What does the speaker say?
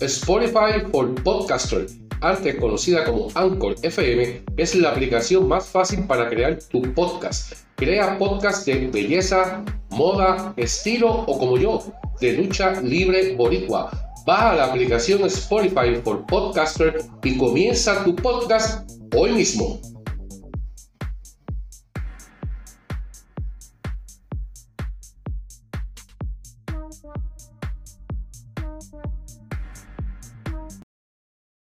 Spotify for Podcaster, antes conocida como Anchor FM, es la aplicación más fácil para crear tu podcast. Crea podcast de belleza, moda, estilo o como yo, de lucha libre boricua. Baja la aplicación Spotify for Podcaster y comienza tu podcast hoy mismo.